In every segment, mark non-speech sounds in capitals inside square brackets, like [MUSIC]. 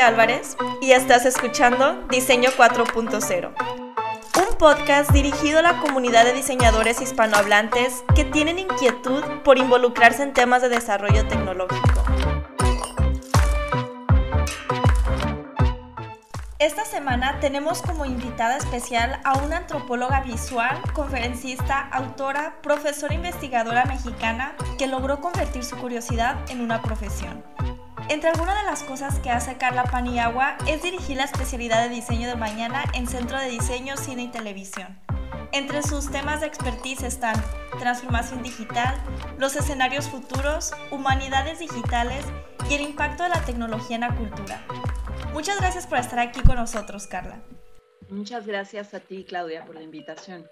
Álvarez y estás escuchando Diseño 4.0, un podcast dirigido a la comunidad de diseñadores hispanohablantes que tienen inquietud por involucrarse en temas de desarrollo tecnológico. Esta semana tenemos como invitada especial a una antropóloga visual, conferencista, autora, profesora investigadora mexicana que logró convertir su curiosidad en una profesión. Entre algunas de las cosas que hace Carla Paniagua es dirigir la especialidad de diseño de mañana en Centro de Diseño, Cine y Televisión. Entre sus temas de expertise están transformación digital, los escenarios futuros, humanidades digitales y el impacto de la tecnología en la cultura. Muchas gracias por estar aquí con nosotros, Carla. Muchas gracias a ti, Claudia, por la invitación.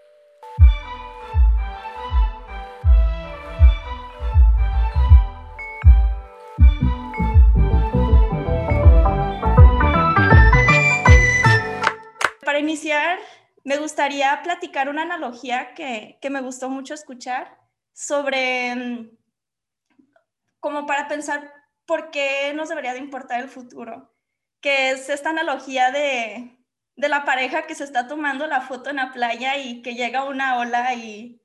Iniciar, me gustaría platicar una analogía que, que me gustó mucho escuchar sobre, mm, como para pensar por qué nos debería de importar el futuro que es esta analogía de, la pareja que se está tomando la foto en la playa y que llega una ola y,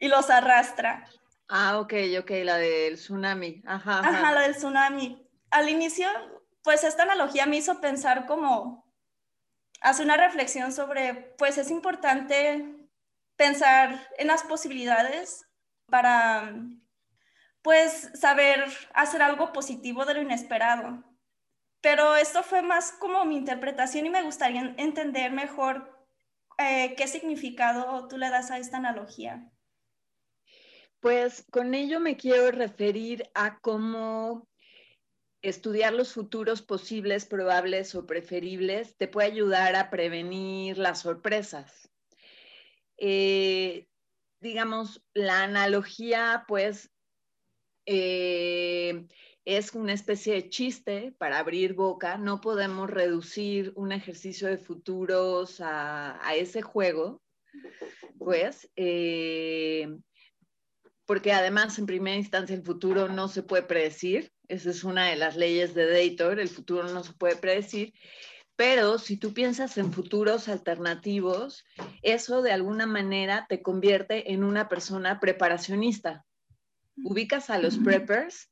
los arrastra. Ah, ok, ok, la del tsunami. Ajá, ajá. la del tsunami. Al inicio, pues esta analogía me hizo pensar como, hace una reflexión sobre, pues es importante pensar en las posibilidades para, pues, saber hacer algo positivo de lo inesperado. Pero esto fue más como mi interpretación y me gustaría entender mejor eh, qué significado tú le das a esta analogía. Pues con ello me quiero referir a cómo estudiar los futuros posibles, probables o preferibles te puede ayudar a prevenir las sorpresas. Eh, digamos, la analogía, pues, eh, es una especie de chiste para abrir boca. No podemos reducir un ejercicio de futuros a, ese juego, pues, eh, porque además en primera instancia el futuro no se puede predecir. Esa es una de las leyes de Dator, el futuro no se puede predecir. Pero si tú piensas en futuros alternativos, eso de alguna manera te convierte en una persona preparacionista. Ubicas a los preppers,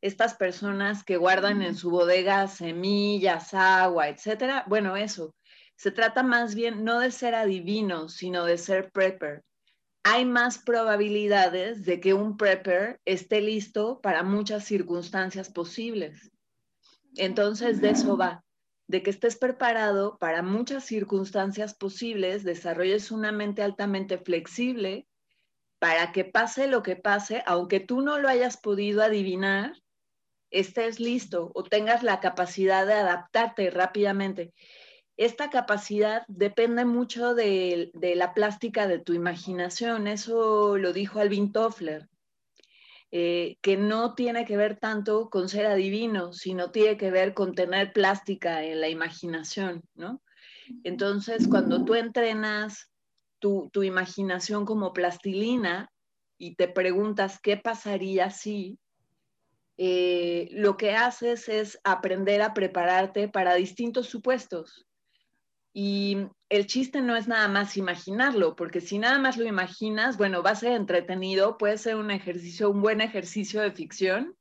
estas personas que guardan en su bodega semillas, agua, etcétera. Bueno, eso. Se trata más bien no de ser adivino, sino de ser prepper. Hay más probabilidades de que un prepper esté listo para muchas circunstancias posibles. Entonces, de eso va, de que estés preparado para muchas circunstancias posibles, desarrolles una mente altamente flexible para que pase lo que pase, aunque tú no lo hayas podido adivinar, estés listo o tengas la capacidad de adaptarte rápidamente. Esta capacidad depende mucho de, la plástica de tu imaginación, eso lo dijo Alvin Toffler, eh, que no tiene que ver tanto con ser adivino, sino tiene que ver con tener plástica en la imaginación, ¿no? Entonces, cuando tú entrenas tu, imaginación como plastilina y te preguntas qué pasaría si, eh, lo que haces es aprender a prepararte para distintos supuestos. Y el chiste no es nada más imaginarlo, porque si nada más lo imaginas, bueno, va a ser entretenido, puede ser un ejercicio, un buen ejercicio de ficción,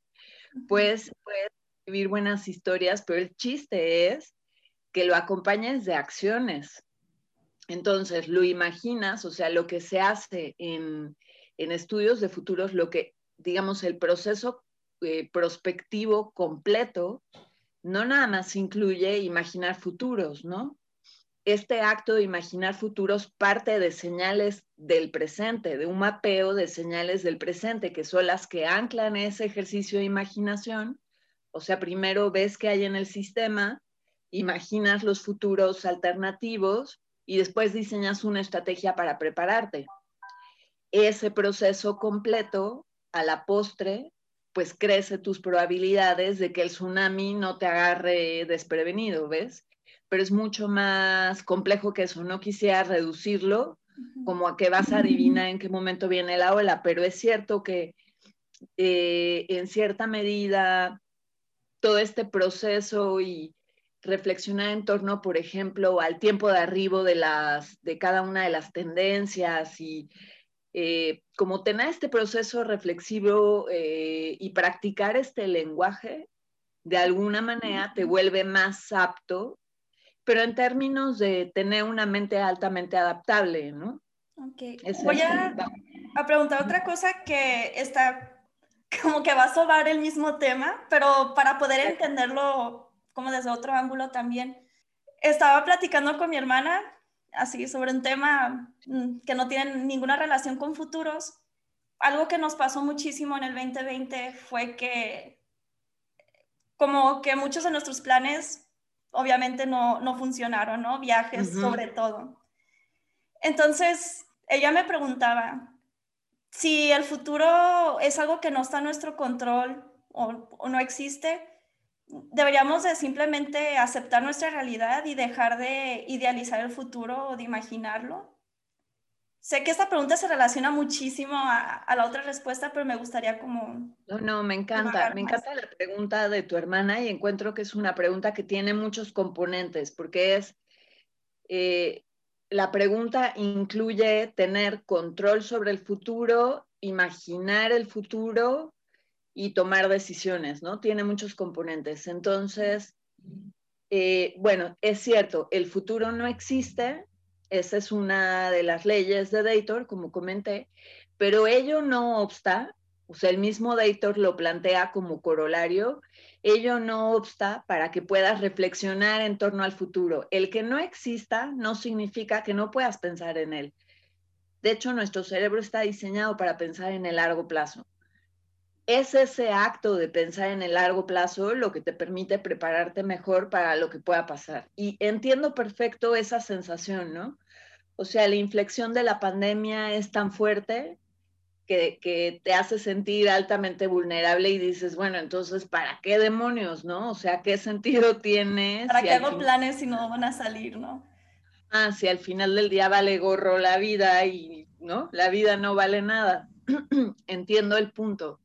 puedes, puedes escribir buenas historias, pero el chiste es que lo acompañes de acciones. Entonces, lo imaginas, o sea, lo que se hace en, en estudios de futuros, lo que, digamos, el proceso eh, prospectivo completo no nada más incluye imaginar futuros, ¿no? Este acto de imaginar futuros parte de señales del presente, de un mapeo de señales del presente, que son las que anclan ese ejercicio de imaginación. O sea, primero ves qué hay en el sistema, imaginas los futuros alternativos y después diseñas una estrategia para prepararte. Ese proceso completo, a la postre, pues crece tus probabilidades de que el tsunami no te agarre desprevenido, ¿ves? Pero es mucho más complejo que eso. No quisiera reducirlo como a que vas a adivinar en qué momento viene la ola, pero es cierto que eh, en cierta medida todo este proceso y reflexionar en torno, por ejemplo, al tiempo de arribo de, las, de cada una de las tendencias y eh, como tener este proceso reflexivo eh, y practicar este lenguaje, de alguna manera te vuelve más apto, pero en términos de tener una mente altamente adaptable, ¿no? Ok. Voy a, a preguntar otra cosa que está como que va a sobar el mismo tema, pero para poder entenderlo como desde otro ángulo también. Estaba platicando con mi hermana así sobre un tema mm, que no tiene ninguna relación con futuros. Algo que nos pasó muchísimo en el 2020 fue que como que muchos de nuestros planes obviamente no, no funcionaron, ¿no? Viajes sobre todo. Entonces, ella me preguntaba si el futuro es algo que no está en nuestro control o, o no existe, deberíamos de simplemente aceptar nuestra realidad y dejar de idealizar el futuro o de imaginarlo. Sé que esta pregunta se relaciona muchísimo a, la otra respuesta, pero me gustaría como... No, no, me encanta, me encanta la pregunta de tu hermana y encuentro que es una pregunta que tiene muchos componentes, porque es, eh, la pregunta incluye tener control sobre el futuro, imaginar el futuro y tomar decisiones, ¿no? Tiene muchos componentes. Entonces, eh, bueno, es cierto, el futuro no existe, esa es una de las leyes de Dator, como comenté, pero ello no obsta, o sea, el mismo Dator lo plantea como corolario, ello no obsta para que puedas reflexionar en torno al futuro. El que no exista no significa que no puedas pensar en él. De hecho, nuestro cerebro está diseñado para pensar en el largo plazo es ese acto de pensar en el largo plazo lo que te permite prepararte mejor para lo que pueda pasar. Y entiendo perfecto esa sensación, ¿no? O sea, la inflexión de la pandemia es tan fuerte que, te hace sentir altamente vulnerable y dices, bueno, entonces, ¿para qué demonios, no? O sea, ¿qué sentido tiene? ¿Para qué hago planes si no van a salir, no? Ah, si al final del día vale gorro la vida y, ¿no? La vida no vale nada. [CLEARS THROAT] Entiendo el punto.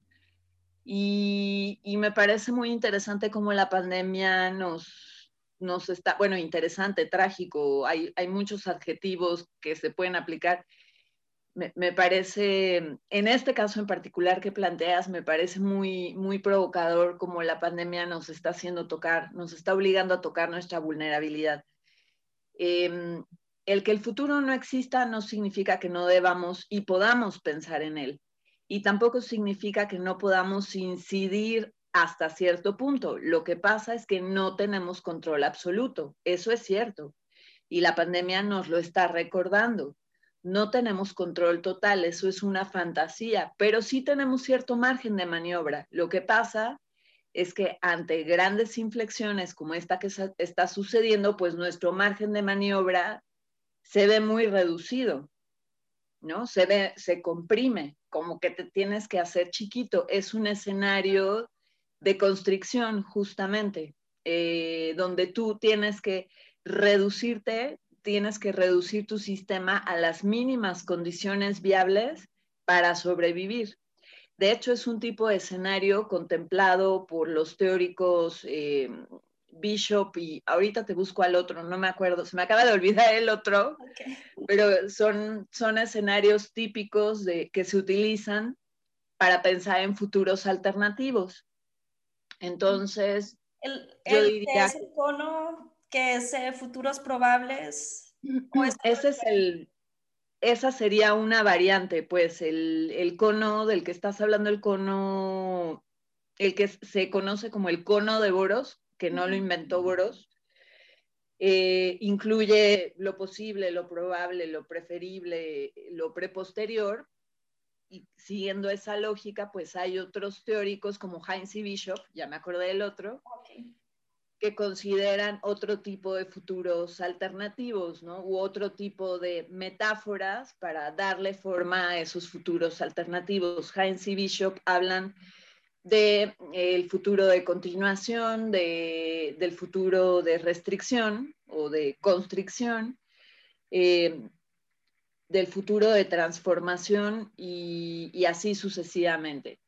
Y, me parece muy interesante cómo la pandemia nos, nos está, bueno, interesante, trágico, hay, hay muchos adjetivos que se pueden aplicar. Me, me, parece, en este caso en particular que planteas, me parece muy, muy provocador cómo la pandemia nos está haciendo tocar, nos está obligando a tocar nuestra vulnerabilidad. Em, el que el futuro no exista no significa que no debamos y podamos pensar en él y tampoco significa que no podamos incidir hasta cierto punto. Lo que pasa es que no tenemos control absoluto, eso es cierto, y la pandemia nos lo está recordando. No tenemos control total, eso es una fantasía, pero sí tenemos cierto margen de maniobra. Lo que pasa es que ante grandes inflexiones como esta que está sucediendo, pues nuestro margen de maniobra se ve muy reducido, ¿no? Se ve, se comprime como que te tienes que hacer chiquito. Es un escenario de constricción, justamente, eh, donde tú tienes que reducirte, tienes que reducir tu sistema a las mínimas condiciones viables para sobrevivir. De hecho, es un tipo de escenario contemplado por los teóricos eh, Bishop y ahorita te busco al otro, no me acuerdo, se me acaba de olvidar el otro, pero son, son escenarios típicos de, que se utilizan para pensar en futuros alternativos. Entonces, el, yo diría... Es el cono que es eh, futuros probables? Ese es el... Esa sería una variante, pues el, el cono del que estás hablando, el cono, el que se conoce como el cono de Boros, que no lo inventó Boros, eh, incluye lo posible, lo probable, lo preferible, lo preposterior, y siguiendo esa lógica, pues hay otros teóricos como Heinz y Bishop, ya me acordé del otro, que consideran otro tipo de futuros alternativos, ¿no? U otro tipo de metáforas para darle forma a esos futuros alternativos. Heinz y Bishop hablan del el futuro de continuación, de, del futuro de restricción o de constricción, eh, del futuro de transformación y, así sucesivamente.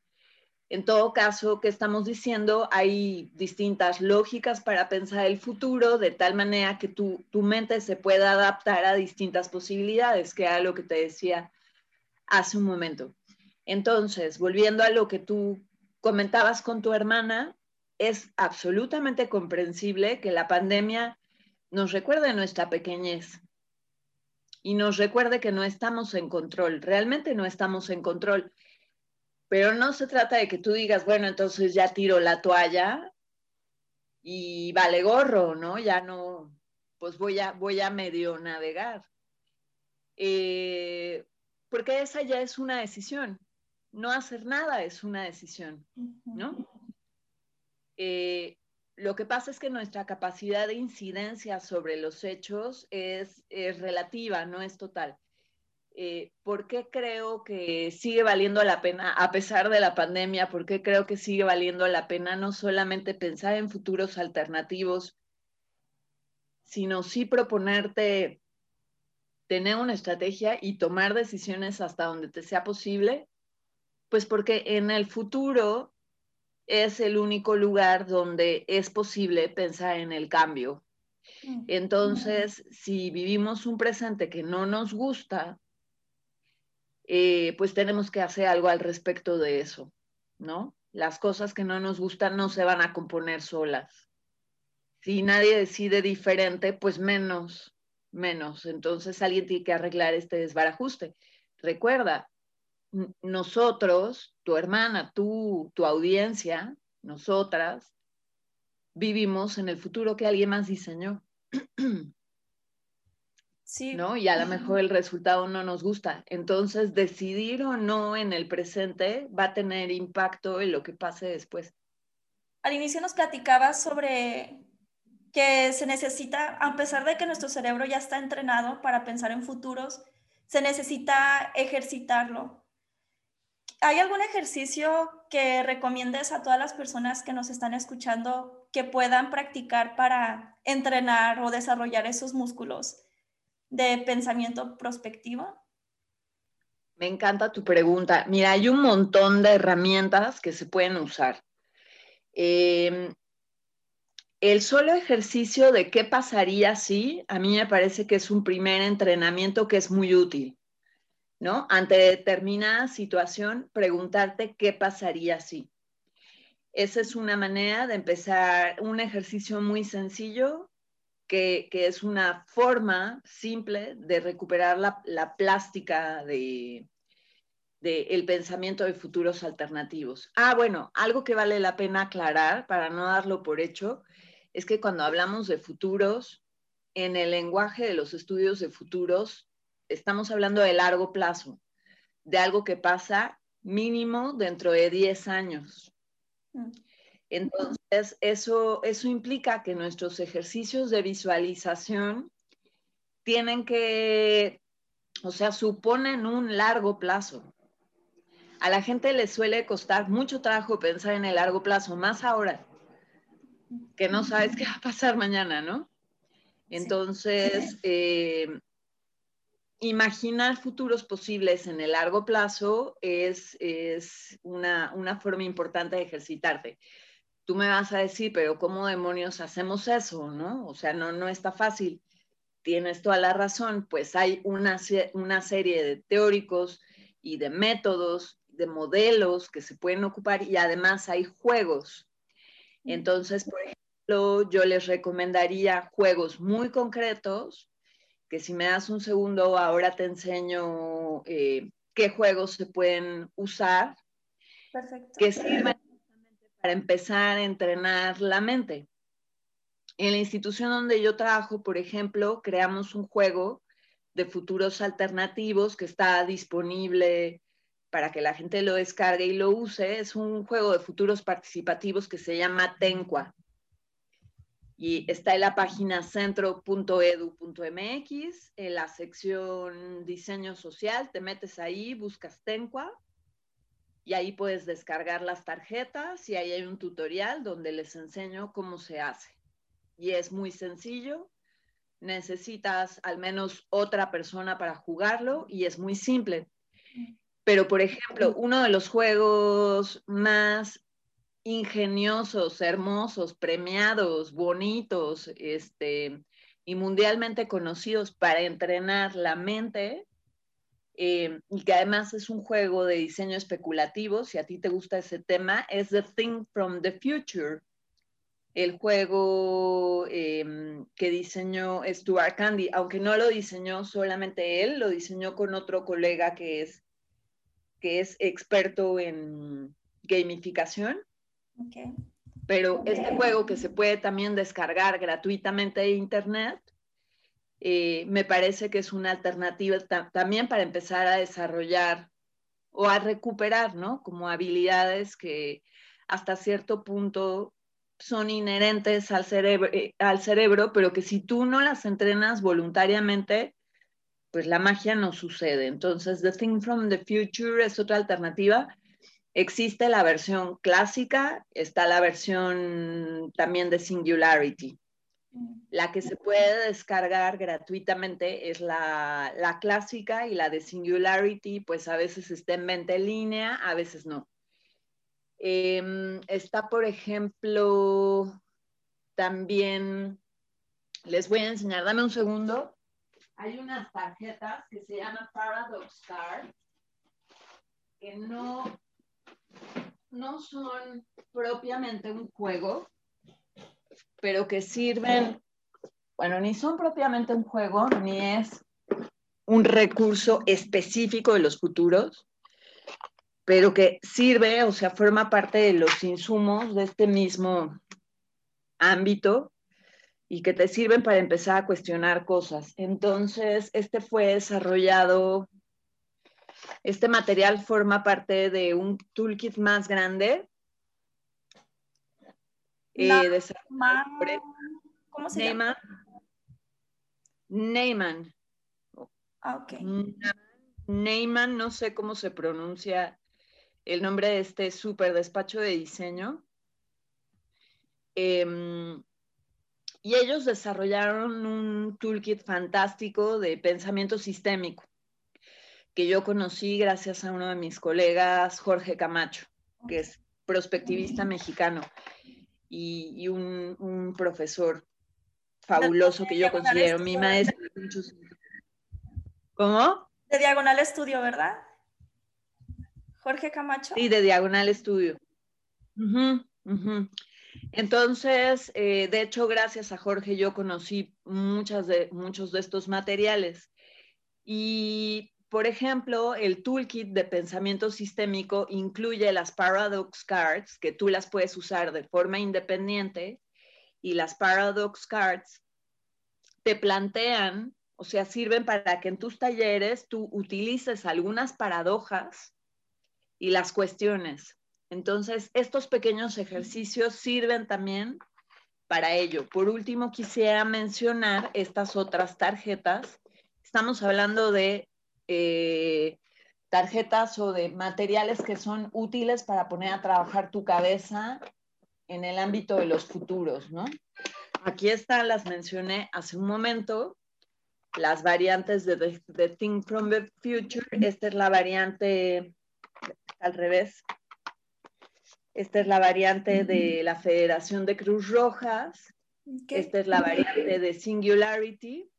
En todo caso, ¿qué estamos diciendo? Hay distintas lógicas para pensar el futuro, de tal manera que tu, tu mente se pueda adaptar a distintas posibilidades, que era lo que te decía hace un momento. Entonces, volviendo a lo que tú comentabas con tu hermana, es absolutamente comprensible que la pandemia nos recuerde nuestra pequeñez y nos recuerde que no estamos en control, realmente no estamos en control. Pero no se trata de que tú digas, bueno, entonces ya tiro la toalla y vale gorro, ¿no? Ya no, pues voy a, voy a medio navegar. Eh, porque esa ya es una decisión. No hacer nada es una decisión, ¿no? Eh, lo que pasa es que nuestra capacidad de incidencia sobre los hechos es, relativa, no es total. Eh, ¿por qué creo que sigue valiendo la pena, a pesar de la pandemia, por qué creo que sigue valiendo la pena no solamente pensar en futuros alternativos, sino sí proponerte tener una estrategia y tomar decisiones hasta donde te sea posible? Pues porque en el futuro es el único lugar donde es posible pensar en el cambio. Mm. Entonces, si vivimos un presente que no nos gusta, eh, pues tenemos que hacer algo al respecto de eso, ¿no? Las cosas que no nos gustan no se van a componer solas. Si nadie decide diferente, pues menos, menos. Entonces alguien tiene que arreglar este desbarajuste. Recuerda, nosotros, tu hermana, tú, tu audiencia, nosotras, vivimos en el futuro que alguien más diseñó. [CLEARS THROAT] ¿no? Y a lo mejor el resultado no nos gusta. Entonces, decidir o no en el presente va a tener impacto en lo que pase después. Al inicio nos platicabas sobre que se necesita, a pesar de que nuestro cerebro ya está entrenado para pensar en futuros, se necesita ejercitarlo. ¿Hay algún ejercicio que recomiendes a todas las personas que nos están escuchando que puedan practicar para entrenar o desarrollar esos músculos? de pensamiento prospectivo? Me encanta tu pregunta. Mira, hay un montón de herramientas que se pueden usar. Em, el solo ejercicio de qué pasaría si, a mí me parece que es un primer entrenamiento que es muy útil, ¿no? Ante determinada situación, preguntarte qué pasaría si. Esa es una manera de empezar un ejercicio muy sencillo que, es una forma simple de recuperar la, plástica de, el pensamiento de futuros alternativos. Ah, bueno, algo que vale la pena aclarar para no darlo por hecho es que cuando hablamos de futuros, en el lenguaje de los estudios de futuros, estamos hablando de largo plazo, de algo que pasa mínimo dentro de 10 años. Mm. Entonces, eso, eso implica que nuestros ejercicios de visualización tienen que, o sea, suponen un largo plazo. A la gente le suele costar mucho trabajo pensar en el largo plazo, más ahora, que no sabes qué va a pasar mañana, ¿no? Entonces, eh, imaginar futuros posibles en el largo plazo es, es una, una, forma importante de ejercitarte tú me vas a decir, pero ¿cómo demonios hacemos eso? ¿No? O sea, no, no está fácil. Tienes toda la razón, pues hay una, una serie de teóricos y de métodos, de modelos que se pueden ocupar y además hay juegos. Mm. Entonces, por ejemplo, yo les recomendaría juegos muy concretos, que si me das un segundo, ahora te enseño eh, qué juegos se pueden usar, Perfecto. que sirven para empezar a entrenar la mente. En la institución donde yo trabajo, por ejemplo, creamos un juego de futuros alternativos que está disponible para que la gente lo descargue y lo use. Es un juego de futuros participativos que se llama Tencua. Y está en la página centro.edu.mx, en la sección diseño social, te metes ahí, buscas Tencua y ahí puedes descargar las tarjetas y ahí hay un tutorial donde les enseño cómo se hace. Y es muy sencillo, necesitas al menos otra persona para jugarlo y es muy simple. Pero, por ejemplo, uno de los juegos más ingeniosos, hermosos, premiados, bonitos, este, y mundialmente conocidos para entrenar la mente, eh, y que además es un juego de diseño especulativo, si a ti te gusta ese tema, es The Thing from the Future, el juego em, que diseñó Stuart Candy, aunque no lo diseñó solamente él, lo diseñó con otro colega que es, que es experto en gamificación. Pero este juego que se puede también descargar gratuitamente de internet, eh, me parece que es una alternativa también para empezar a desarrollar o a recuperar, ¿no? Como habilidades que hasta cierto punto son inherentes al cerebro, eh, al cerebro, pero que si tú no las entrenas voluntariamente, pues la magia no sucede. Entonces, The Thing from the Future es otra alternativa. Existe la versión clásica, está la versión también de Singularity. La que se puede descargar gratuitamente es la, la clásica y la de Singularity, pues a veces está en venta en línea, a veces no. Em, está, por ejemplo, también, les voy a enseñar, dame un segundo. Hay unas tarjetas que se llaman Paradox Cards, que no, no son propiamente un juego, pero que sirven, bueno, ni son propiamente un juego, ni es un recurso específico de los futuros, pero que sirve, o sea, forma parte de los insumos de este mismo ámbito y que te sirven para empezar a cuestionar cosas. Entonces, este fue desarrollado, este material forma parte de un toolkit más grande. Eh, ¿Cómo se Neyman. llama? Neyman. Ah, ok. Neyman, no sé cómo se pronuncia el nombre de este súper despacho de diseño. Em, y ellos desarrollaron un toolkit fantástico de pensamiento sistémico que yo conocí gracias a uno de mis colegas, Jorge Camacho, que es prospectivista mexicano y, un, profesor fabuloso que yo considero mi maestro. ¿Cómo? De Diagonal Estudio, ¿verdad? Jorge Camacho. Sí, de Diagonal Estudio. Entonces, eh, de hecho, gracias a Jorge yo conocí muchas de, muchos de estos materiales. Y, por ejemplo, el toolkit de pensamiento sistémico incluye las paradox cards, que tú las puedes usar de forma independiente, y las paradox cards te plantean, o sea, sirven para que en tus talleres tú utilices algunas paradojas y las cuestiones. Entonces, estos pequeños ejercicios sirven también para ello. Por último, quisiera mencionar estas otras tarjetas. Estamos hablando de eh, tarjetas o de materiales que son útiles para poner a trabajar tu cabeza en el ámbito de los futuros, ¿no? Aquí están, las mencioné hace un momento, las variantes de The, the Think from the Future. Esta es la variante al revés. Esta es la variante de la Federación de Cruz Rojas. Esta es la variante de Singularity.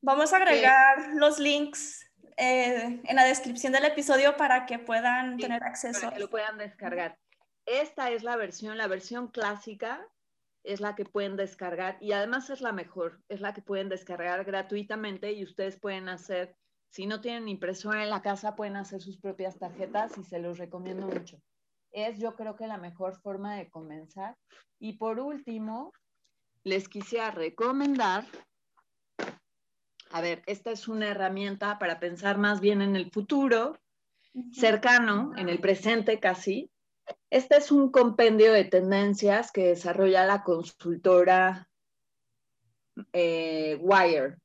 Vamos a agregar los links eh, en la descripción del episodio para que puedan tener acceso. Para que lo puedan descargar. Esta es la versión, la versión clásica es la que pueden descargar y además es la mejor, es la que pueden descargar gratuitamente y ustedes pueden hacer si no tienen impresora en la casa, pueden hacer sus propias tarjetas y se los recomiendo mucho. Es yo creo que la mejor forma de comenzar. Y por último, les quisiera recomendar, a ver, esta es una herramienta para pensar más bien en el futuro, cercano, en el presente casi. Este es un compendio de tendencias que desarrolla la consultora eh, Wire.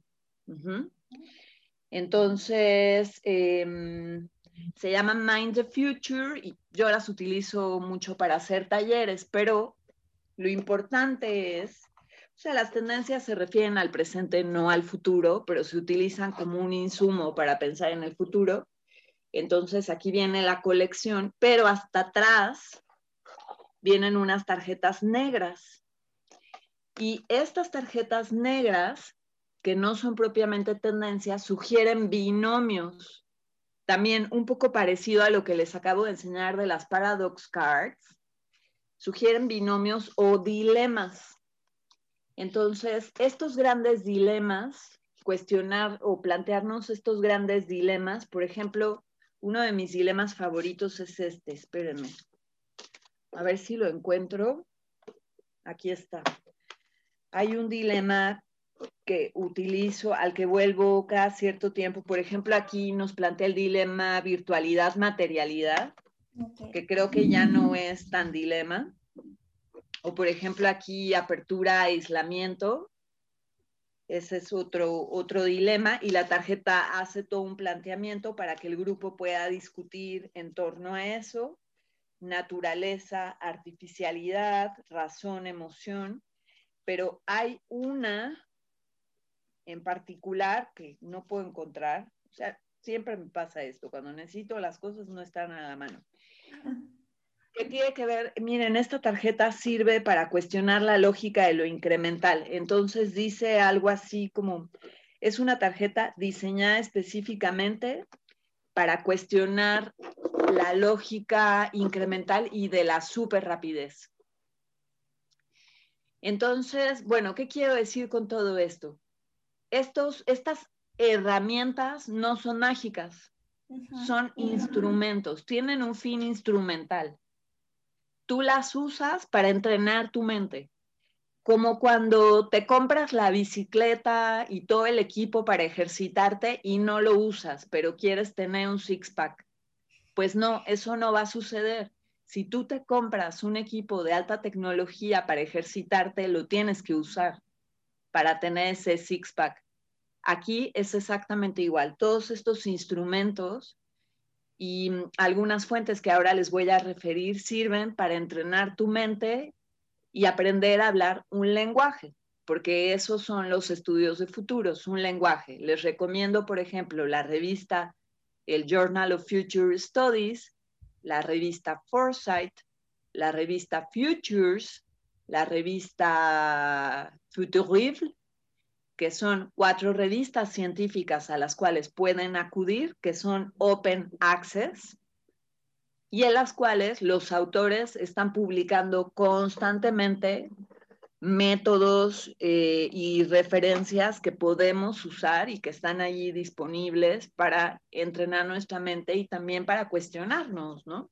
Entonces, em, se llama Mind the Future y yo las utilizo mucho para hacer talleres, pero lo importante es, o sea, las tendencias se refieren al presente, no al futuro, pero se utilizan como un insumo para pensar en el futuro. Entonces aquí viene la colección, pero hasta atrás vienen unas tarjetas negras. Y estas tarjetas negras, que no son propiamente tendencias, sugieren binomios. También un poco parecido a lo que les acabo de enseñar de las paradox cards, sugieren binomios o dilemas. Entonces, estos grandes dilemas, cuestionar o plantearnos estos grandes dilemas, por ejemplo, uno de mis dilemas favoritos es este, espérenme. A ver si lo encuentro. Aquí está. Hay un dilema que utilizo, al que vuelvo cada cierto tiempo. Por ejemplo, aquí nos plantea el dilema virtualidad-materialidad, que creo que ya no es tan dilema. O por ejemplo, aquí apertura-aislamiento. Ese es otro, otro dilema y la tarjeta hace todo un planteamiento para que el grupo pueda discutir en torno a eso. Naturaleza, artificialidad, razón, emoción. Pero hay una en particular que no puedo encontrar. O sea, siempre me pasa esto. Cuando necesito las cosas no están a la mano. ¿Qué tiene que ver? Miren, esta tarjeta sirve para cuestionar la lógica de lo incremental. Entonces dice algo así como, es una tarjeta diseñada específicamente para cuestionar la lógica incremental y de la super rapidez. Entonces, bueno, ¿qué quiero decir con todo esto? Estos, estas herramientas no son mágicas, son instrumentos, tienen un fin instrumental tú las usas para entrenar tu mente. Como cuando te compras la bicicleta y todo el equipo para ejercitarte y no lo usas, pero quieres tener un six-pack. Pues no, eso no va a suceder. Si tú te compras un equipo de alta tecnología para ejercitarte, lo tienes que usar para tener ese six-pack. Aquí es exactamente igual. Todos estos instrumentos y mm, algunas fuentes que ahora les voy a referir sirven para entrenar tu mente y aprender a hablar un lenguaje, porque esos son los estudios de futuros, un lenguaje. Les recomiendo, por ejemplo, la revista, el Journal of Future Studies, la revista Foresight, la revista Futures, la revista Futurivre, que son cuatro revistas científicas a las cuales pueden acudir, que son Open Access, y en las cuales los autores están publicando constantemente métodos eh, y referencias que podemos usar y que están allí disponibles para entrenar nuestra mente y también para cuestionarnos, ¿no?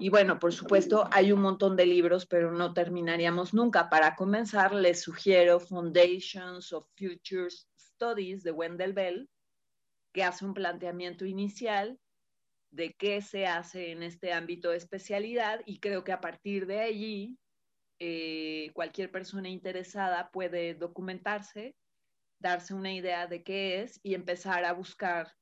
Y bueno, por supuesto, hay un montón de libros, pero no terminaríamos nunca. Para comenzar, les sugiero Foundations of Futures Studies de Wendell Bell, que hace un planteamiento inicial de qué se hace en este ámbito de especialidad y creo que a partir de allí eh, cualquier persona interesada puede documentarse, darse una idea de qué es y empezar a buscar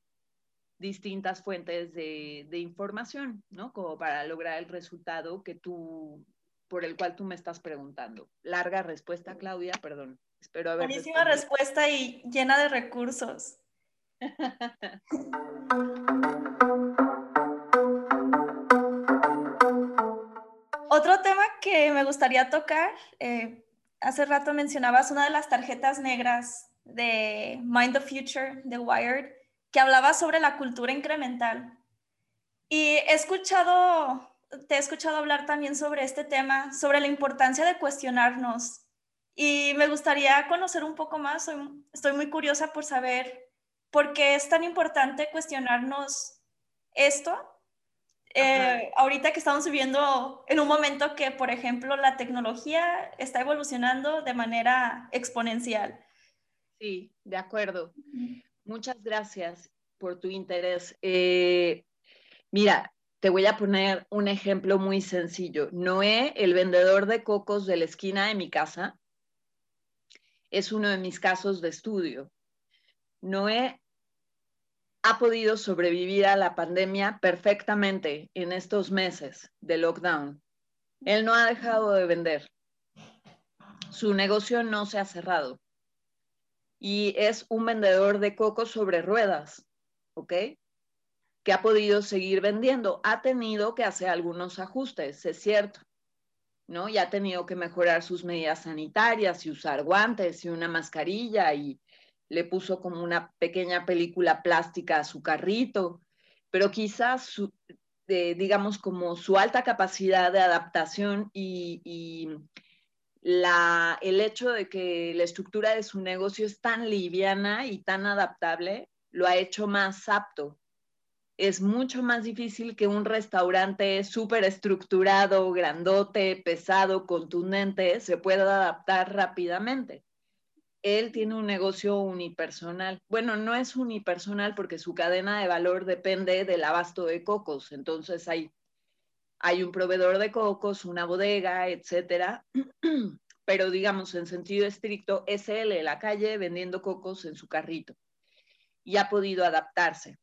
distintas fuentes de, información, ¿no? Como para lograr el resultado que tú, por el cual tú me estás preguntando. Larga respuesta, Claudia, perdón. Espero haber. Buenísima respuesta y llena de recursos. [LAUGHS] Otro tema que me gustaría tocar, eh, hace rato mencionabas una de las tarjetas negras de Mind the Future, de Wired, que hablaba sobre la cultura incremental. Y he escuchado, te he escuchado hablar también sobre este tema, sobre la importancia de cuestionarnos. Y me gustaría conocer un poco más, estoy muy curiosa por saber por qué es tan importante cuestionarnos esto. Eh, ahorita que estamos viviendo en un momento que, por ejemplo, la tecnología está evolucionando de manera exponencial. Sí, de acuerdo. Muchas gracias por tu interés. Eh, mira, te voy a poner un ejemplo muy sencillo. Noé, el vendedor de cocos de la esquina de mi casa, es uno de mis casos de estudio. Noé ha podido sobrevivir a la pandemia perfectamente en estos meses de lockdown. Él no ha dejado de vender. Su negocio no se ha cerrado y es un vendedor de coco sobre ruedas, ¿ok? que ha podido seguir vendiendo. Ha tenido que hacer algunos ajustes, es cierto, ¿no? Y ha tenido que mejorar sus medidas sanitarias y usar guantes y una mascarilla y le puso como una pequeña película plástica a su carrito, pero quizás su, digamos como su alta capacidad de adaptación y el hecho de que la estructura de su negocio es tan liviana y tan adaptable, lo ha hecho más apto es mucho más difícil que un restaurante súper estructurado, grandote, pesado, contundente, se pueda adaptar rápidamente. Él tiene un negocio unipersonal. Bueno, no es unipersonal porque su cadena de valor depende del abasto de cocos. Entonces hay, hay un proveedor de cocos, una bodega, etcétera. [CLEARS THROAT] Pero digamos, en sentido estricto, es él en la calle vendiendo cocos en su carrito. Y ha podido adaptarse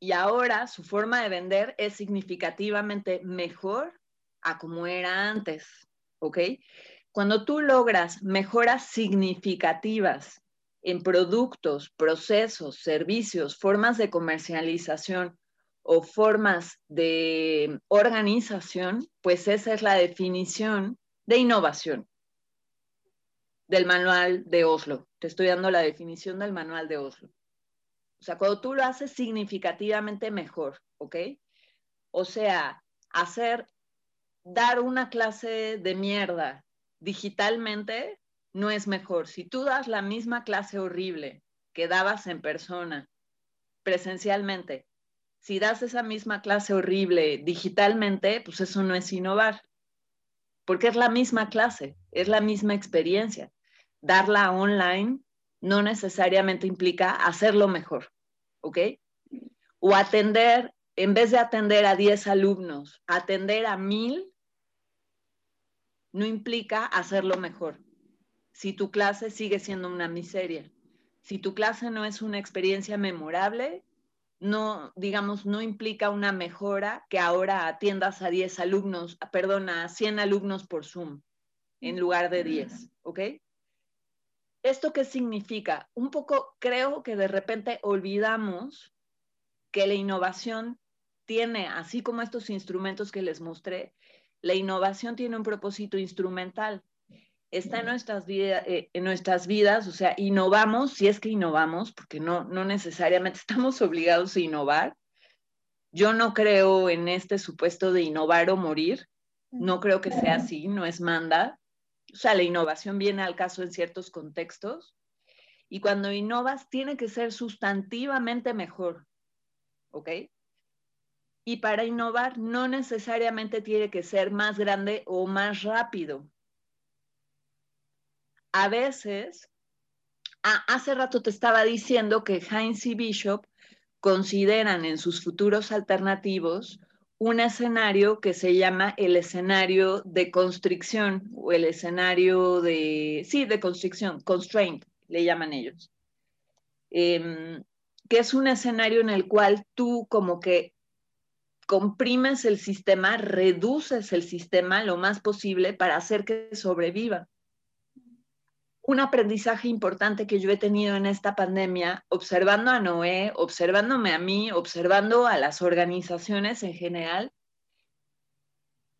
y ahora su forma de vender es significativamente mejor a como era antes, ¿ok? Cuando tú logras mejoras significativas en productos, procesos, servicios, formas de comercialización o formas de organización, pues esa es la definición de innovación del manual de Oslo. Te estoy dando la definición del manual de Oslo. O sea, cuando tú lo haces significativamente mejor, ¿ok? O sea, hacer, dar una clase de mierda digitalmente no es mejor. Si tú das la misma clase horrible que dabas en persona, presencialmente, si das esa misma clase horrible digitalmente, pues eso no es innovar, porque es la misma clase, es la misma experiencia. Darla online no necesariamente implica hacerlo mejor, ¿ok? O atender, en vez de atender a 10 alumnos, atender a 1000 no implica hacerlo mejor. Si tu clase sigue siendo una miseria, si tu clase no es una experiencia memorable, no, digamos, no implica una mejora que ahora atiendas a 10 alumnos, perdón, a 100 alumnos por Zoom en lugar de 10, ¿ok? ¿Esto qué significa? Un poco creo que de repente olvidamos que la innovación tiene, así como estos instrumentos que les mostré, la innovación tiene un propósito instrumental. Está en nuestras, eh, en nuestras vidas, o sea, innovamos, si es que innovamos, porque no, no necesariamente [LAUGHS] estamos obligados a innovar. Yo no creo en este supuesto de innovar o morir, no creo que sea así, no es manda o sea, la innovación viene al caso en ciertos contextos y cuando innovas tiene que ser sustantivamente mejor, ¿ok? Y para innovar no necesariamente tiene que ser más grande o más rápido. A veces, hace rato te estaba diciendo que Heinz y Bishop consideran en sus futuros alternativos un escenario que se llama el escenario de constricción o el escenario de, sí, de constricción, constraint, le llaman ellos, em, que es un escenario en el cual tú como que comprimes el sistema, reduces el sistema lo más posible para hacer que sobreviva un aprendizaje importante que yo he tenido en esta pandemia, observando a Noé, observándome a mí, observando a las organizaciones en general,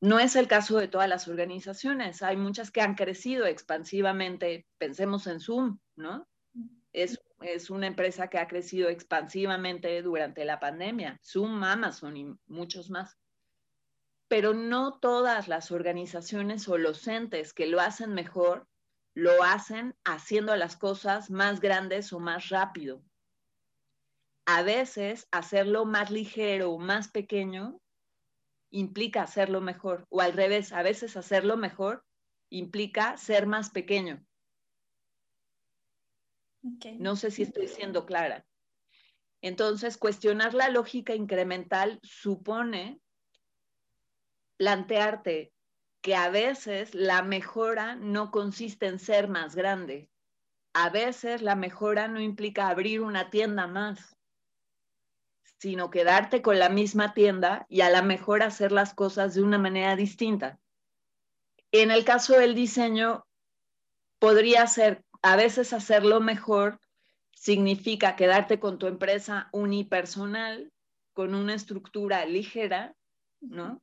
no es el caso de todas las organizaciones. Hay muchas que han crecido expansivamente. Pensemos en Zoom, ¿no? Es, es, una empresa que ha crecido expansivamente durante la pandemia. Zoom, Amazon y muchos más. Pero no todas las organizaciones o los entes que lo hacen mejor lo hacen haciendo las cosas más grandes o más rápido. A veces hacerlo más ligero o más pequeño implica hacerlo mejor, o al revés, a veces hacerlo mejor implica ser más pequeño. No sé si estoy siendo clara. Entonces, cuestionar la lógica incremental supone plantearte que a veces la mejora no consiste en ser más grande. A veces la mejora no implica abrir una tienda más, sino quedarte con la misma tienda y a la mejor hacer las cosas de una manera distinta. En el caso del diseño, podría ser, a veces hacerlo mejor significa quedarte con tu empresa unipersonal con una estructura ligera, ¿no?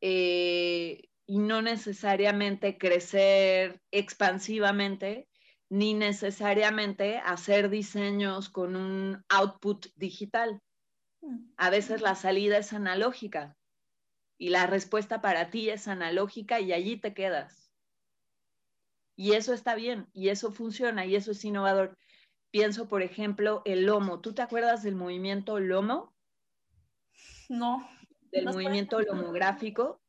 Eh, y no necesariamente crecer expansivamente, ni necesariamente hacer diseños con un output digital. A veces la salida es analógica y la respuesta para ti es analógica y allí te quedas. Y eso está bien, y eso funciona, y eso es innovador. Pienso, por ejemplo, el lomo. ¿Tú te acuerdas del movimiento lomo? No. Del movimiento lomográfico.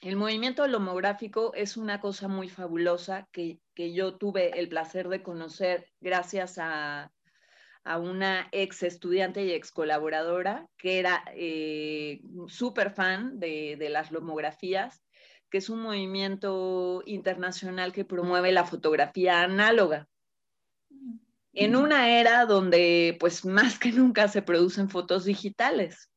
El movimiento lomográfico es una cosa muy fabulosa que, yo tuve el placer de conocer gracias a, una ex estudiante y ex colaboradora que era eh, súper fan de, de las lomografías, que es un movimiento internacional que promueve la fotografía análoga. En una era donde pues más que nunca se producen fotos digitales.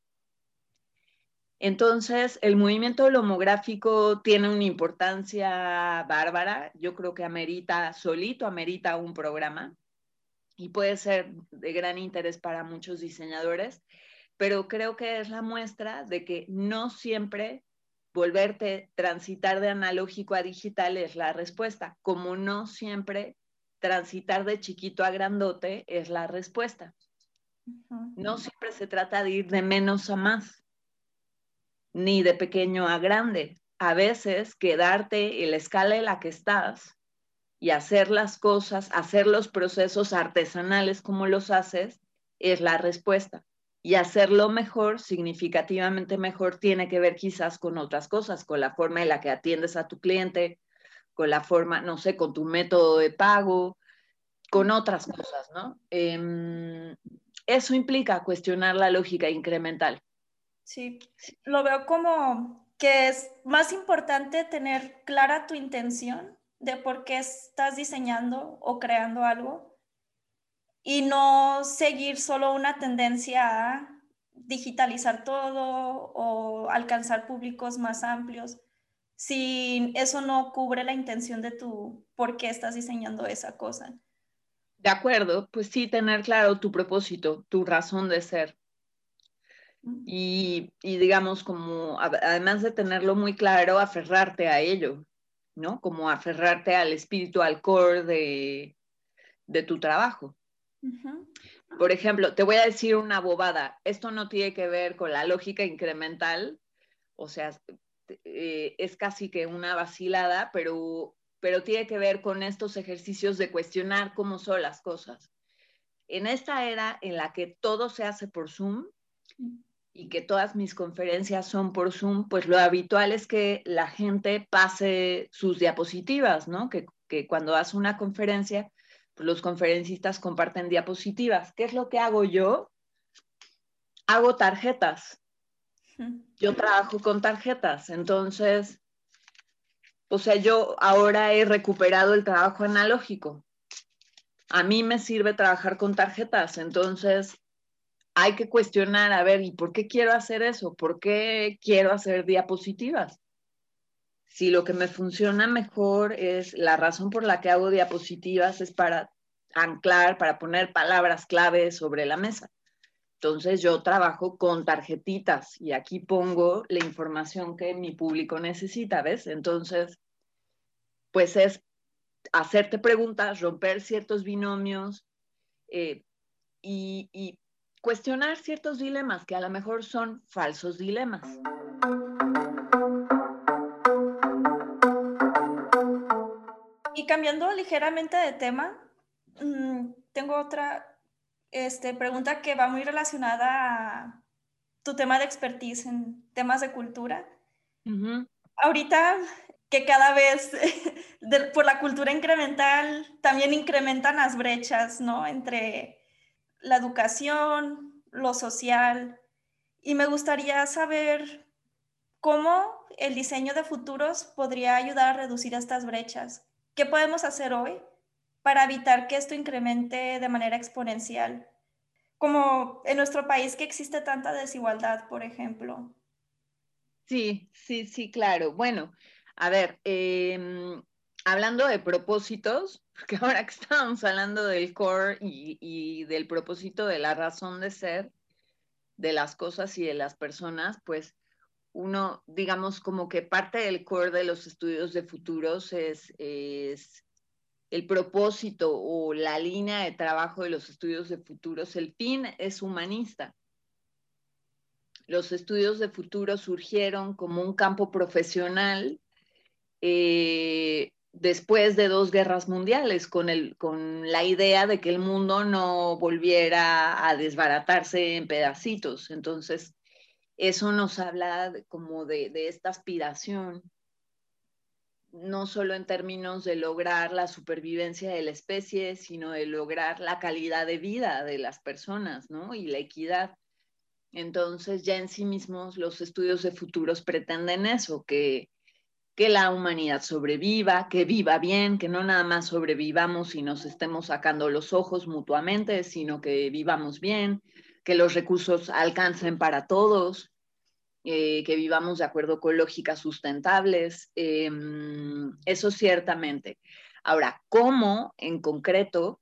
Entonces, el movimiento lomográfico tiene una importancia bárbara. Yo creo que amerita, solito amerita un programa y puede ser de gran interés para muchos diseñadores, pero creo que es la muestra de que no siempre volverte transitar de analógico a digital es la respuesta, como no siempre transitar de chiquito a grandote es la respuesta. No siempre se trata de ir de menos a más ni de pequeño a grande. A veces quedarte en la escala en la que estás y hacer las cosas, hacer los procesos artesanales como los haces, es la respuesta. Y hacerlo mejor, significativamente mejor, tiene que ver quizás con otras cosas, con la forma en la que atiendes a tu cliente, con la forma, no sé, con tu método de pago, con otras cosas, ¿no? Em, eso implica cuestionar la lógica incremental. Sí, lo veo como que es más importante tener clara tu intención de por qué estás diseñando o creando algo y no seguir solo una tendencia a digitalizar todo o alcanzar públicos más amplios si eso no cubre la intención de tu por qué estás diseñando esa cosa. De acuerdo, pues sí, tener claro tu propósito, tu razón de ser. Y, digamos, como además de tenerlo muy claro, aferrarte a ello, ¿no? Como aferrarte al espíritu, al core de, tu trabajo. Por ejemplo, te voy a decir una bobada. Esto no tiene que ver con la lógica incremental, o sea, eh, es casi que una vacilada, pero, pero tiene que ver con estos ejercicios de cuestionar cómo son las cosas. En esta era en la que todo se hace por Zoom, y que todas mis conferencias son por Zoom, pues lo habitual es que la gente pase sus diapositivas, ¿no? Que, cuando hace una conferencia, pues los conferencistas comparten diapositivas. ¿Qué es lo que hago yo? Hago tarjetas. Yo trabajo con tarjetas, entonces, o sea, yo ahora he recuperado el trabajo analógico. A mí me sirve trabajar con tarjetas, entonces hay que cuestionar, a ver, ¿y por qué quiero hacer eso? ¿Por qué quiero hacer diapositivas? Si lo que me funciona mejor es la razón por la que hago diapositivas es para anclar, para poner palabras claves sobre la mesa. Entonces yo trabajo con tarjetitas y aquí pongo la información que mi público necesita, ¿ves? Entonces, pues es hacerte preguntas, romper ciertos binomios eh, y, y cuestionar ciertos dilemas que a lo mejor son falsos dilemas. Y cambiando ligeramente de tema, mm, tengo otra este, pregunta que va muy relacionada a tu tema de expertise en temas de cultura. Ahorita que cada vez [LAUGHS] por la cultura incremental también incrementan las brechas, ¿no? Entre la educación, lo social, y me gustaría saber cómo el diseño de futuros podría ayudar a reducir estas brechas. ¿Qué podemos hacer hoy para evitar que esto incremente de manera exponencial? Como en nuestro país que existe tanta desigualdad, por ejemplo. Sí, sí, sí, claro. Bueno, a ver, em, hablando de propósitos, [LAUGHS] porque ahora que estábamos hablando del core y, del propósito de la razón de ser, de las cosas y de las personas, pues uno, digamos, como que parte del core de los estudios de futuros es, es el propósito o la línea de trabajo de los estudios de futuros. El fin es humanista. Los estudios de futuros surgieron como un campo profesional eh, después de dos guerras mundiales, con, el, con la idea de que el mundo no volviera a desbaratarse en pedacitos. Entonces, eso nos habla como de, de esta aspiración, no solo en términos de lograr la supervivencia de la especie, sino de lograr la calidad de vida de las personas, ¿no? Y la equidad. Entonces, ya en sí mismos los estudios de futuros pretenden eso, que, que la humanidad sobreviva, que viva bien, que no nada más sobrevivamos y nos estemos sacando los ojos mutuamente, sino que vivamos bien, que los recursos alcancen para todos, eh, que vivamos de acuerdo con lógicas sustentables, em, eso ciertamente. Ahora, ¿cómo en concreto?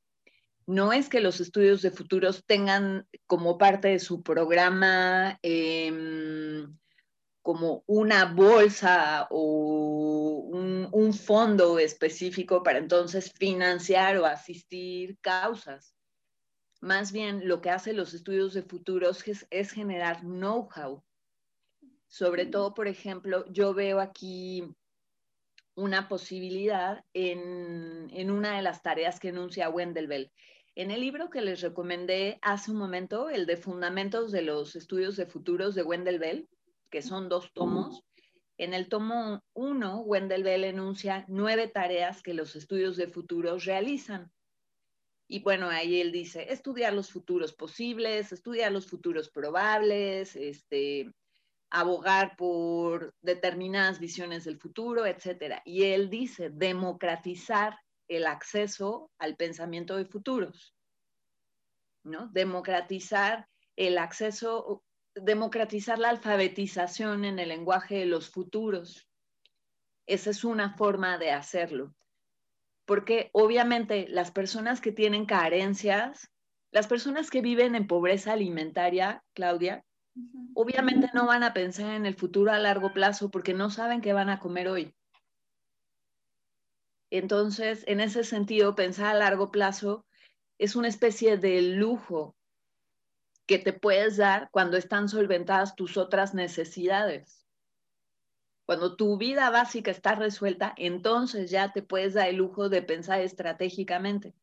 No es que los estudios de futuros tengan como parte de su programa em, como una bolsa o un, fondo específico para entonces financiar o asistir causas. Más bien lo que hacen los estudios de futuros es, generar know-how. Sobre todo, por ejemplo, yo veo aquí una posibilidad en, en, una de las tareas que enuncia Wendell Bell. En el libro que les recomendé hace un momento, el de Fundamentos de los Estudios de Futuros de Wendell Bell, que son dos tomos. En el tomo uno, Wendell Bell enuncia nueve tareas que los estudios de futuros realizan. Y bueno, ahí él dice, estudiar los futuros posibles, estudiar los futuros probables, este, abogar por determinadas visiones del futuro, etc. Y él dice, democratizar el acceso al pensamiento de futuros, ¿no? Democratizar el acceso democratizar la alfabetización en el lenguaje de los futuros. Esa es una forma de hacerlo. Porque obviamente las personas que tienen carencias, las personas que viven en pobreza alimentaria, Claudia, obviamente no van a pensar en el futuro a largo plazo porque no saben qué van a comer hoy. Entonces, en ese sentido, pensar a largo plazo es una especie de lujo que te puedes dar cuando están solventadas tus otras necesidades. Cuando tu vida básica está resuelta, entonces ya te puedes dar el lujo de pensar estratégicamente.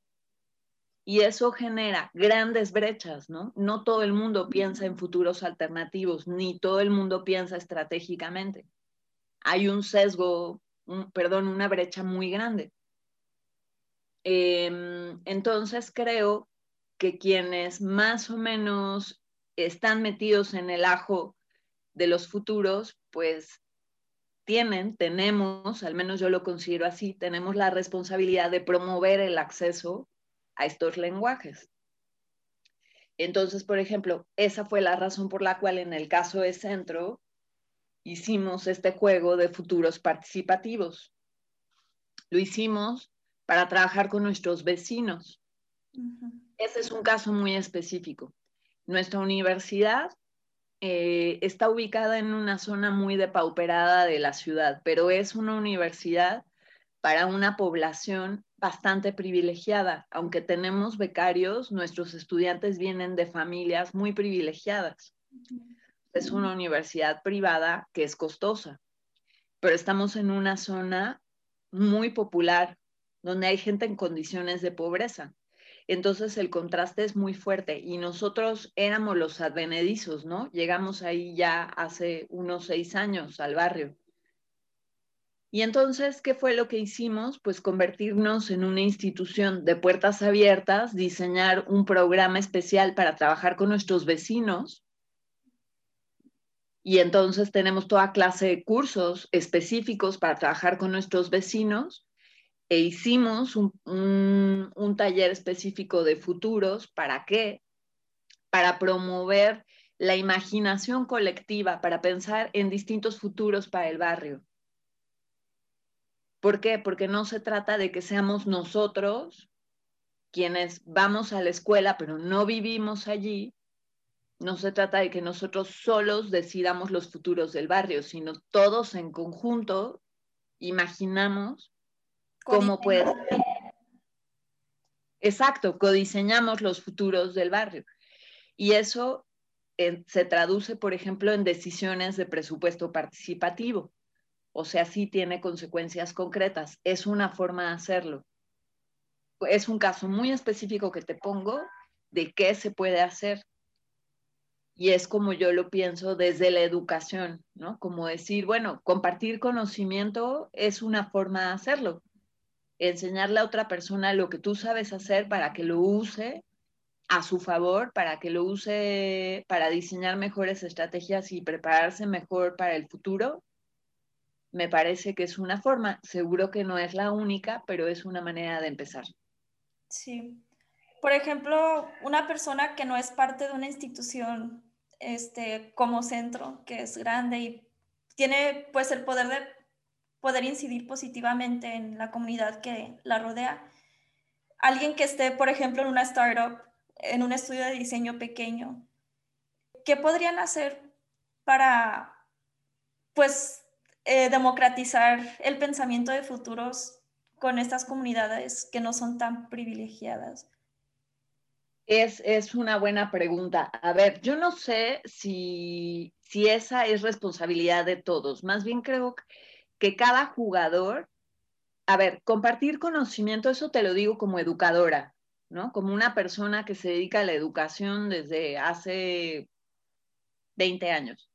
Y eso genera grandes brechas, ¿no? No todo el mundo piensa en futuros alternativos, ni todo el mundo piensa estratégicamente. Hay un sesgo, perdón, una brecha muy grande. Em, entonces creo que quienes más o menos están metidos en el ajo de los futuros, pues tienen, tenemos, al menos yo lo considero así, tenemos la responsabilidad de promover el acceso a estos lenguajes. Entonces, por ejemplo, esa fue la razón por la cual en el caso de Centro hicimos este juego de futuros participativos. Lo hicimos para trabajar con nuestros vecinos. Ese es un caso muy específico. Nuestra universidad eh, está ubicada en una zona muy depauperada de la ciudad, pero es una universidad para una población bastante privilegiada. Aunque tenemos becarios, nuestros estudiantes vienen de familias muy privilegiadas. Es una universidad privada que es costosa, pero estamos en una zona muy popular donde hay gente en condiciones de pobreza. Entonces el contraste es muy fuerte y nosotros éramos los advenedizos, ¿no? Llegamos ahí ya hace unos seis años al barrio. Y entonces, ¿qué fue lo que hicimos? Pues convertirnos en una institución de puertas abiertas, diseñar un programa especial para trabajar con nuestros vecinos. Y entonces tenemos toda clase de cursos específicos para trabajar con nuestros vecinos e hicimos un, taller específico de futuros. ¿Para qué? Para promover la imaginación colectiva, para pensar en distintos futuros para el barrio. ¿Por qué? Porque no se trata de que seamos nosotros quienes vamos a la escuela, pero no vivimos allí, No se trata de que nosotros solos decidamos los futuros del barrio, sino todos en conjunto imaginamos cómo puede. Exacto, codiseñamos los futuros del barrio. Y eso eh, se traduce, por ejemplo, en decisiones de presupuesto participativo. O sea, sí tiene consecuencias concretas. Es una forma de hacerlo. Es un caso muy específico que te pongo de qué se puede hacer. Y es como yo lo pienso desde la educación, ¿no? Como decir, bueno, compartir conocimiento es una forma de hacerlo. Enseñarle a otra persona lo que tú sabes hacer para que lo use a su favor, para que lo use para diseñar mejores estrategias y prepararse mejor para el futuro, me parece que es una forma. Seguro que no es la única, pero es una manera de empezar. Sí. Por ejemplo, una persona que no es parte de una institución este, como centro, que es grande y tiene pues el poder de poder incidir positivamente en la comunidad que la rodea. Alguien que esté, por ejemplo, en una startup, en un estudio de diseño pequeño, ¿qué podrían hacer para pues eh, democratizar el pensamiento de futuros con estas comunidades que no son tan privilegiadas? Es, una buena pregunta. A ver, yo no sé si, si esa es responsabilidad de todos. Más bien creo que cada jugador, a ver, compartir conocimiento, eso te lo digo como educadora, ¿no? Como una persona que se dedica a la educación desde hace 20 años.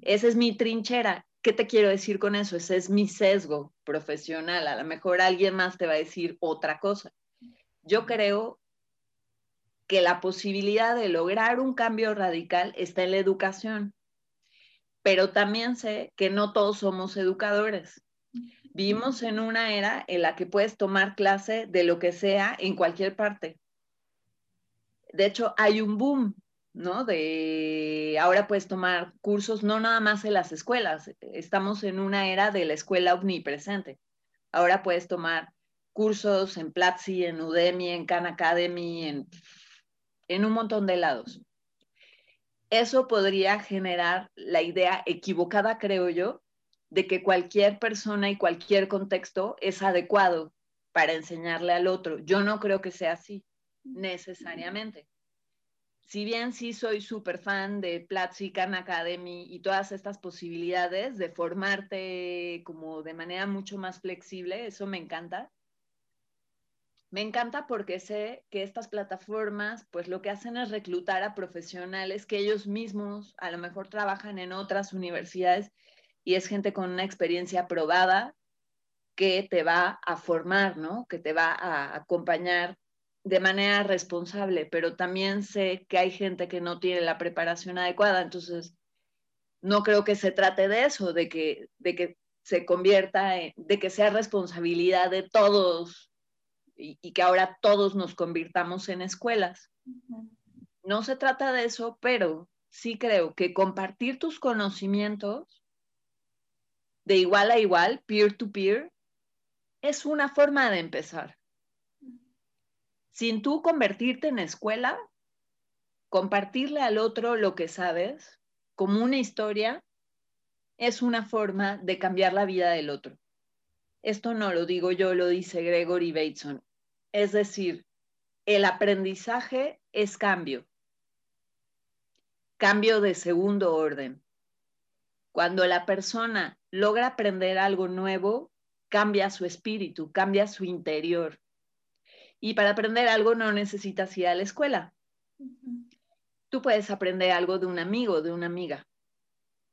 Esa es mi trinchera. ¿Qué te quiero decir con eso? Ese es mi sesgo profesional. A lo mejor alguien más te va a decir otra cosa. Yo creo que la posibilidad de lograr un cambio radical está en la educación, pero también sé que no todos somos educadores. Vivimos en una era en la que puedes tomar clase de lo que sea en cualquier parte. De hecho, hay un boom, ¿no? De ahora puedes tomar cursos no nada más en las escuelas. Estamos en una era de la escuela omnipresente. Ahora puedes tomar cursos en Platzi, en Udemy, en Khan Academy, en en un montón de lados. Eso podría generar la idea equivocada, creo yo, de que cualquier persona y cualquier contexto es adecuado para enseñarle al otro. Yo no creo que sea así, necesariamente. Si bien sí soy súper fan de Platzi, Khan Academy y todas estas posibilidades de formarte como de manera mucho más flexible, eso me encanta. Me encanta porque sé que estas plataformas, pues lo que hacen es reclutar a profesionales que ellos mismos a lo mejor trabajan en otras universidades y es gente con una experiencia probada que te va a formar, ¿no? Que te va a acompañar de manera responsable, pero también sé que hay gente que no tiene la preparación adecuada, entonces no creo que se trate de eso, de que, de que se convierta, en, de que sea responsabilidad de todos y, que ahora todos nos convirtamos en escuelas. No se trata de eso, pero sí creo que compartir tus conocimientos de igual a igual, peer to peer, es una forma de empezar. Sin tú convertirte en escuela, compartirle al otro lo que sabes como una historia es una forma de cambiar la vida del otro. Esto no lo digo yo, lo dice Gregory Bateson. Es decir, el aprendizaje es cambio, cambio de segundo orden. Cuando la persona logra aprender algo nuevo, cambia su espíritu, cambia su interior. Y para aprender algo no necesitas ir a la escuela. Tú puedes aprender algo de un amigo, de una amiga.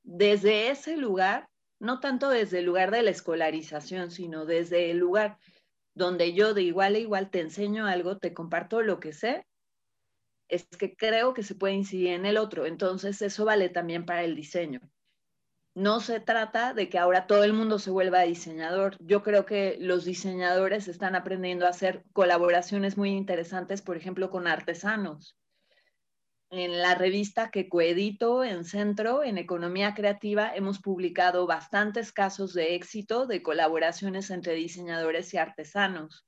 Desde ese lugar no tanto desde el lugar de la escolarización, sino desde el lugar donde yo de igual a igual te enseño algo, te comparto lo que sé, es que creo que se puede incidir en el otro. Entonces, eso vale también para el diseño. No se trata de que ahora todo el mundo se vuelva diseñador. Yo creo que los diseñadores están aprendiendo a hacer colaboraciones muy interesantes, por ejemplo, con artesanos en la revista que coedito en Centro, en Economía Creativa, hemos publicado bastantes casos de éxito de colaboraciones entre diseñadores y artesanos,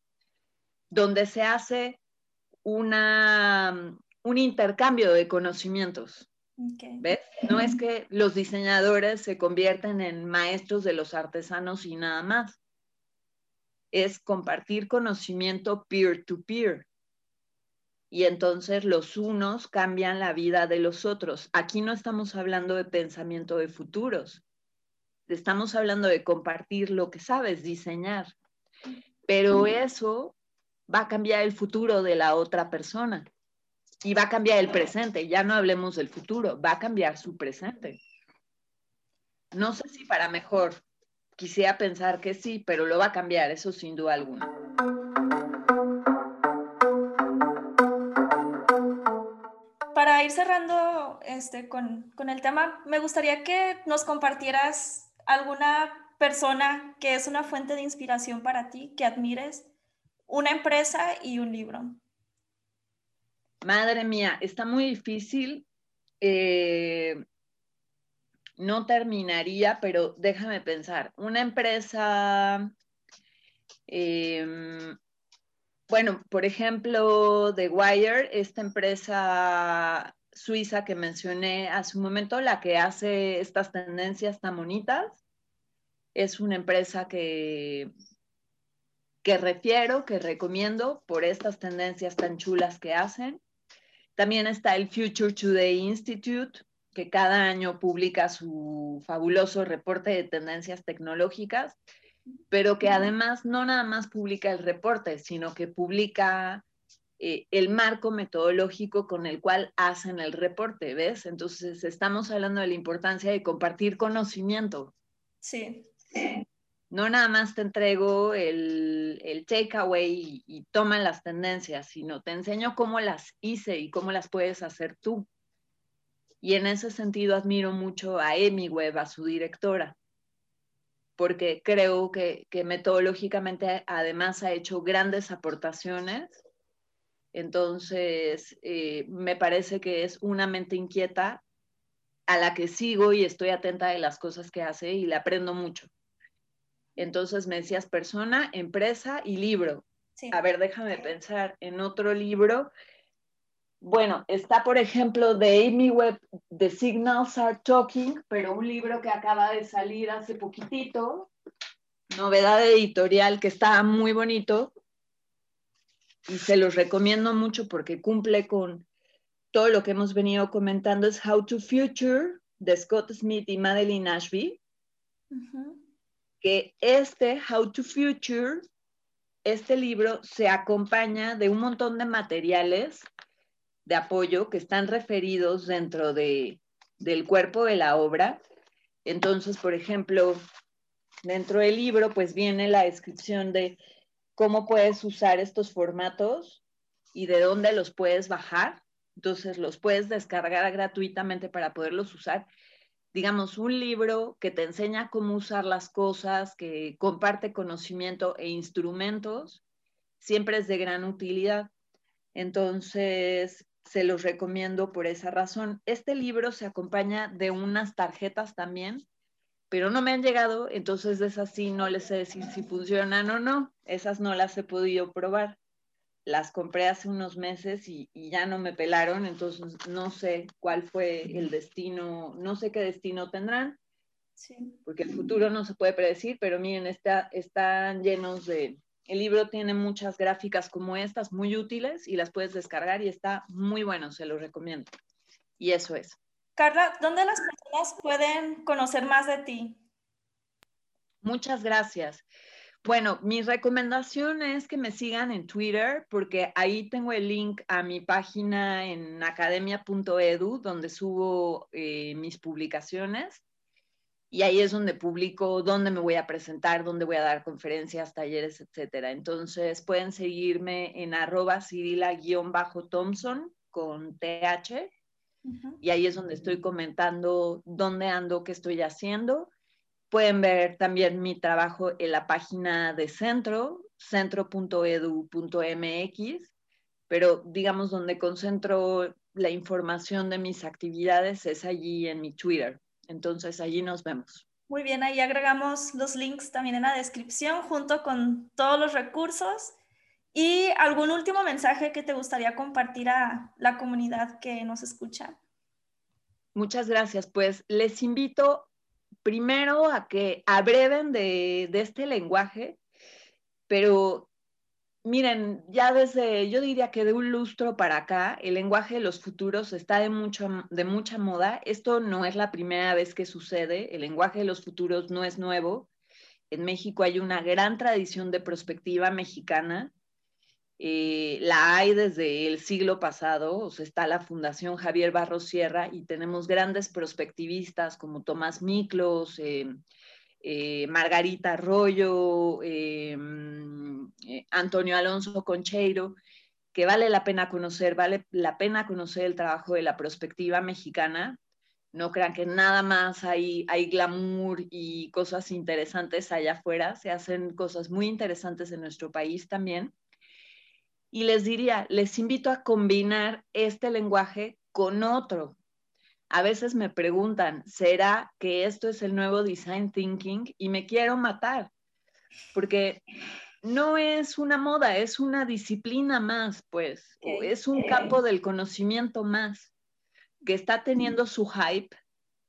donde se hace una, un intercambio de conocimientos. ¿Ves? No es que los diseñadores se convierten en maestros de los artesanos y nada más. Es compartir conocimiento peer-to-peer. Y entonces los unos cambian la vida de los otros. Aquí no estamos hablando de pensamiento de futuros. Estamos hablando de compartir lo que sabes, diseñar. Pero eso va a cambiar el futuro de la otra persona y va a cambiar el presente. Ya no hablemos del futuro, va a cambiar su presente. No sé si para mejor, quisiera pensar que sí, pero lo va a cambiar, eso sin duda alguna. Para ir cerrando este, con, con el tema, me gustaría que nos compartieras alguna persona que es una fuente de inspiración para ti, que admires, una empresa y un libro. Madre mía, está muy difícil. Eh, no terminaría, pero déjame pensar. Una empresa, em, bueno, por ejemplo, The Wire, esta empresa suiza que mencioné hace un momento, la que hace estas tendencias tan bonitas, es una empresa que, que refiero, que recomiendo por estas tendencias tan chulas que hacen. También está el Future Today Institute, que cada año publica su fabuloso reporte de tendencias tecnológicas, pero que además no nada más publica el reporte, sino que publica eh, el marco metodológico con el cual hacen el reporte, ¿ves? Entonces estamos hablando de la importancia de compartir conocimiento. Sí no nada más te entrego el, el takeaway y, toma las tendencias, sino te enseño cómo las hice y cómo las puedes hacer tú. Y en ese sentido admiro mucho a Emi Webb, a su directora, porque creo que, metodológicamente además ha hecho grandes aportaciones. Entonces, eh, me parece que es una mente inquieta a la que sigo y estoy atenta de las cosas que hace y le aprendo mucho. Entonces me decías persona, empresa y libro. A ver, déjame pensar en otro libro. Bueno, está por ejemplo de Amy Webb, The Signals Are Talking, pero un libro que acaba de salir hace poquitito, novedad editorial que está muy bonito y se los recomiendo mucho porque cumple con todo lo que hemos venido comentando, es How to Future de Scott Smith y Madeline Ashby que este How to Future, este libro se acompaña de un montón de materiales de apoyo que están referidos dentro de, del cuerpo de la obra. Entonces, por ejemplo, dentro del libro, pues viene la descripción de cómo puedes usar estos formatos y de dónde los puedes bajar. Entonces, los puedes descargar gratuitamente para poderlos usar digamos, un libro que te enseña cómo usar las cosas, que comparte conocimiento e instrumentos, siempre es de gran utilidad. Entonces, se los recomiendo por esa razón. Este libro se acompaña de unas tarjetas también, pero no me han llegado, entonces de esas sí no les sé decir si funcionan o no. Esas no las he podido probar las compré hace unos meses y, ya no me pelaron, entonces no sé cuál fue el destino, no sé qué destino tendrán, porque el futuro no se puede predecir, pero miren, está, están llenos de, el libro tiene muchas gráficas como estas, muy útiles y las puedes descargar y está muy bueno, se lo recomiendo. Y eso es. Carla, ¿dónde las personas pueden conocer más de ti? Muchas gracias. Bueno, mi recomendación es que me sigan en Twitter porque ahí tengo el link a mi página en academia.edu donde subo eh, mis publicaciones y ahí es donde publico dónde me voy a presentar, dónde voy a dar conferencias, talleres, etcétera. Entonces pueden seguirme en arroba cirila-thompson con TH y ahí es donde estoy comentando dónde ando, qué estoy haciendo Pueden ver también mi trabajo en la página de centro, centro.edu.mx, pero digamos donde concentro la información de mis actividades es allí en mi Twitter. Entonces allí nos vemos. Muy bien, ahí agregamos los links también en la descripción junto con todos los recursos. ¿Y algún último mensaje que te gustaría compartir a la comunidad que nos escucha? Muchas gracias. Pues les invito primero a que abreven de, de este lenguaje, pero miren, ya desde, yo diría que de un lustro para acá, el lenguaje de los futuros está de, mucho, de mucha moda. Esto no es la primera vez que sucede, el lenguaje de los futuros no es nuevo. En México hay una gran tradición de prospectiva mexicana eh, la hay desde el siglo pasado, o sea, está la Fundación Javier Barros Sierra y tenemos grandes prospectivistas como Tomás Miklos, eh, eh, Margarita Arroyo, mm, Antonio Alonso Concheiro, que vale la pena conocer, vale la pena conocer el trabajo de la prospectiva mexicana. No crean que nada más hay, hay glamour y cosas interesantes allá afuera, se hacen cosas muy interesantes en nuestro país también y les diría, les invito a combinar este lenguaje con otro. A veces me preguntan, ¿será que esto es el nuevo design thinking? Y me quiero matar, porque no es una moda, es una disciplina más, pues, es un campo del conocimiento más, que está teniendo su hype,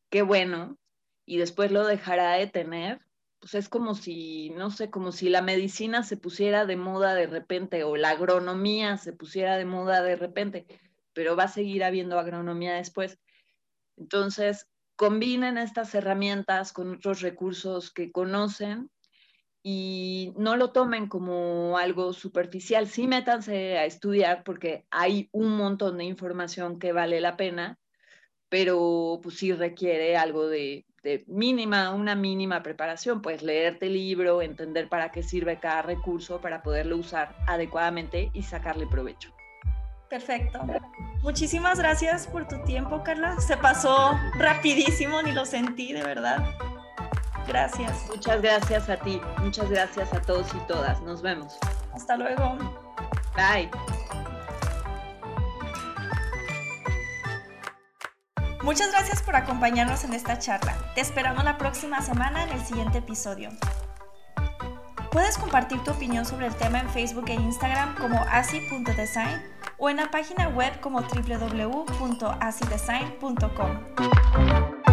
qué bueno, y después lo dejará de tener, pues es como si, no sé, como si la medicina se pusiera de moda de repente o la agronomía se pusiera de moda de repente, pero va a seguir habiendo agronomía después. Entonces, combinen estas herramientas con otros recursos que conocen y no lo tomen como algo superficial. Sí, métanse a estudiar porque hay un montón de información que vale la pena, pero pues sí requiere algo de, mínima, una mínima preparación, pues leerte el libro, entender para qué sirve cada recurso para poderlo usar adecuadamente y sacarle provecho. Perfecto. Muchísimas gracias por tu tiempo, Carla. Se pasó rapidísimo, ni lo sentí, de verdad. Gracias. Muchas gracias a ti. Muchas gracias a todos y todas. Nos vemos. Hasta luego. Bye. Muchas gracias por acompañarnos en esta charla. Te esperamos la próxima semana en el siguiente episodio. Puedes compartir tu opinión sobre el tema en Facebook e Instagram como asi.design o en la página web como www.asidesign.com.